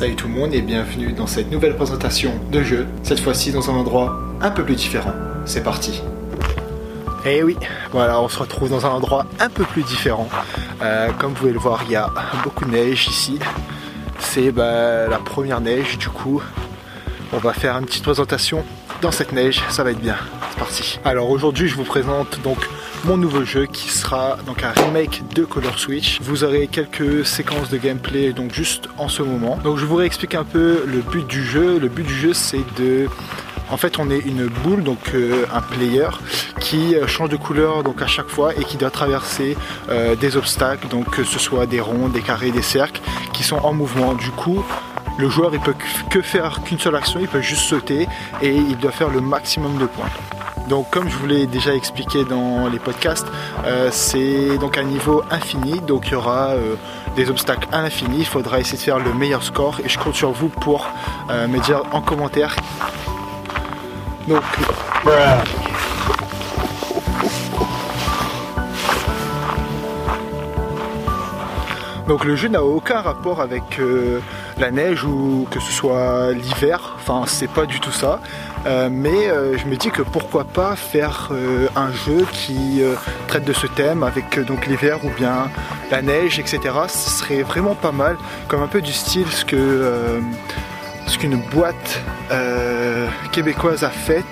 Salut tout le monde et bienvenue dans cette nouvelle présentation de jeu, cette fois-ci dans un endroit un peu plus différent. C'est parti et eh oui, voilà, on se retrouve dans un endroit un peu plus différent. Euh, comme vous pouvez le voir, il y a beaucoup de neige ici. C'est bah, la première neige, du coup, on va faire une petite présentation dans cette neige, ça va être bien. C'est parti. Alors aujourd'hui, je vous présente donc mon nouveau jeu qui sera donc un remake de Color Switch. Vous aurez quelques séquences de gameplay donc juste en ce moment. Donc je vous réexplique un peu le but du jeu. Le but du jeu c'est de en fait, on est une boule, donc euh, un player, qui euh, change de couleur donc à chaque fois et qui doit traverser euh, des obstacles, donc que ce soit des ronds, des carrés, des cercles, qui sont en mouvement. Du coup, le joueur il peut que faire qu'une seule action, il peut juste sauter et il doit faire le maximum de points. Donc comme je vous l'ai déjà expliqué dans les podcasts, euh, c'est donc un niveau infini, donc il y aura euh, des obstacles à l'infini, il faudra essayer de faire le meilleur score et je compte sur vous pour euh, me dire en commentaire. Donc, Donc le jeu n'a aucun rapport avec la neige ou que ce soit l'hiver, enfin c'est pas du tout ça. Euh, mais euh, je me dis que pourquoi pas faire euh, un jeu qui traite de ce thème avec donc l'hiver ou bien la neige, etc. Ce serait vraiment pas mal, comme un peu du style ce que ce qu'une boîte québécoise a fait.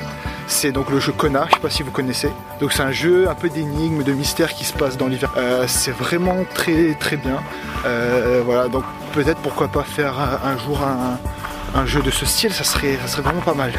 C'est donc le jeu Kona, je sais pas si vous connaissez. Donc c'est un jeu un peu d'énigmes, de mystère qui se passe dans l'hiver. c'est vraiment très très bien. voilà, donc peut-être pourquoi pas faire un, jour un, jeu de ce style, ça serait, ça serait vraiment pas mal.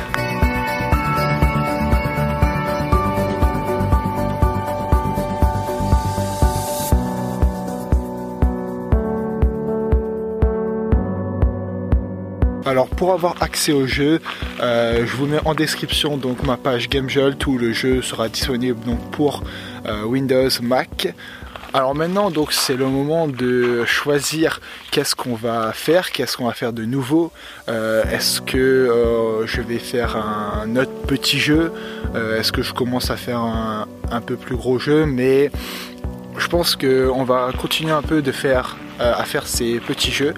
Alors pour avoir accès au jeu, euh, je vous mets en description donc ma page GameJolt où le jeu sera disponible donc pour euh, Windows, Mac. Alors maintenant c'est le moment de choisir qu'est-ce qu'on va faire, qu'est-ce qu'on va faire de nouveau. Euh, est-ce que je vais faire un autre petit jeu? Est-ce que je commence à faire un, peu plus gros jeu? Mais je pense qu'on va continuer un peu à faire ces petits jeux.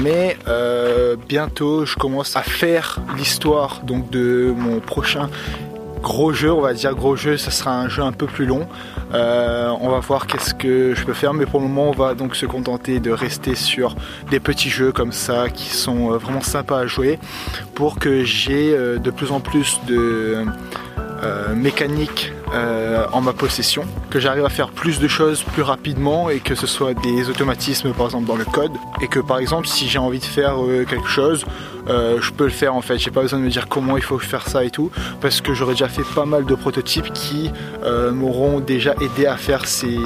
Mais euh, bientôt je commence à faire l'histoire de mon prochain gros jeu, on va dire gros jeu, ça sera un jeu un peu plus long. Euh, on va voir qu'est-ce que je peux faire, mais pour le moment on va donc se contenter de rester sur des petits jeux comme ça qui sont euh, vraiment sympas à jouer pour que j'ai de plus en plus de mécaniques euh, en ma possession, que j'arrive à faire plus de choses plus rapidement et que ce soit des automatismes par exemple dans le code et que par exemple si j'ai envie de faire euh, quelque chose, euh, je peux le faire en fait. J'ai pas besoin de me dire comment il faut faire ça et tout parce que j'aurais déjà fait pas mal de prototypes qui m'auront déjà aidé à faire ces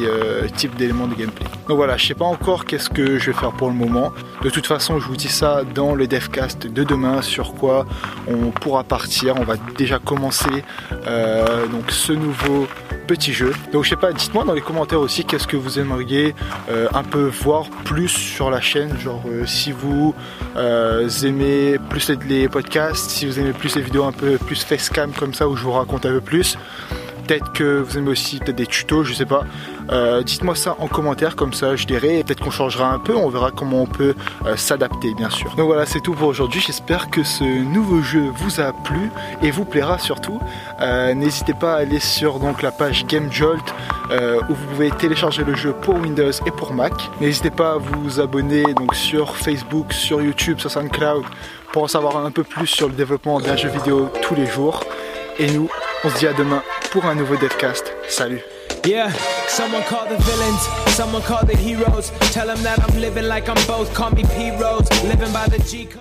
types d'éléments de gameplay. Donc voilà, je sais pas encore qu'est-ce que je vais faire pour le moment. De toute façon, je vous dis ça dans le devcast de demain sur quoi on pourra partir. On va déjà commencer donc ce nouveau petits jeux. Donc je sais pas, dites-moi dans les commentaires aussi qu'est-ce que vous aimeriez euh, un peu voir plus sur la chaîne, genre euh, si vous euh, plus les, podcasts, si vous aimez plus les vidéos un peu plus facecam comme ça où je vous raconte un peu plus. Peut-être que vous aimez aussi peut-être des tutos, je sais pas. Euh, dites-moi ça en commentaire, comme ça je dirai. Peut-être qu'on changera un peu, on verra comment on peut euh, s'adapter, bien sûr. Donc voilà, c'est tout pour aujourd'hui. J'espère que ce nouveau jeu vous a plu et vous plaira surtout. Euh, n'hésitez pas à aller sur donc la page GameJolt où vous pouvez télécharger le jeu pour Windows et pour Mac. N'hésitez pas à vous abonner donc sur Facebook, sur YouTube, sur SoundCloud pour en savoir un peu plus sur le développement d'un jeu vidéo tous les jours. Et nous, on se dit à demain pour un nouveau Deathcast. Salut. Yeah, someone call the villains, someone call the heroes. Tell them that I'm living like I'm both. Call me P Rose, living by the G code.